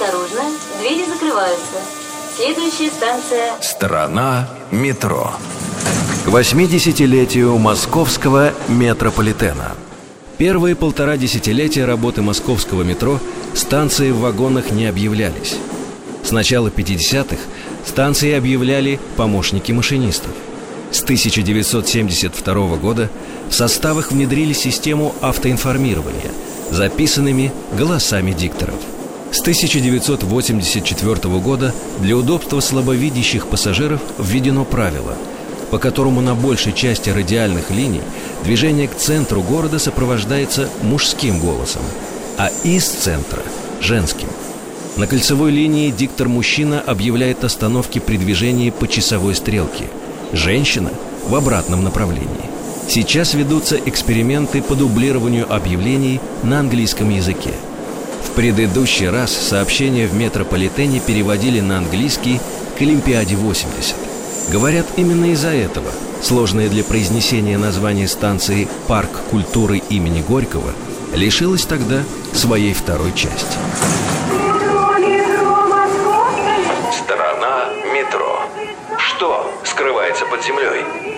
Осторожно, двери закрываются. Следующая станция... Страна метро. К 80-летию московского метрополитена. Первые полтора десятилетия работы московского метро станции в вагонах не объявлялись. С начала 50-х станции объявляли помощники машинистов. С 1972 года в составах внедрили систему автоинформирования, записанными голосами дикторов. С 1984 года для удобства слабовидящих пассажиров введено правило, по которому на большей части радиальных линий движение к центру города сопровождается мужским голосом, а из центра – женским. На кольцевой линии диктор-мужчина объявляет остановки при движении по часовой стрелке, женщина – в обратном направлении. Сейчас ведутся эксперименты по дублированию объявлений на английском языке. Предыдущий раз сообщения в метрополитене переводили на английский к Олимпиаде 80. Говорят, именно из-за этого сложное для произнесения название станции «Парк культуры имени Горького» лишилось тогда своей второй части. Страна метро. Что скрывается под землей?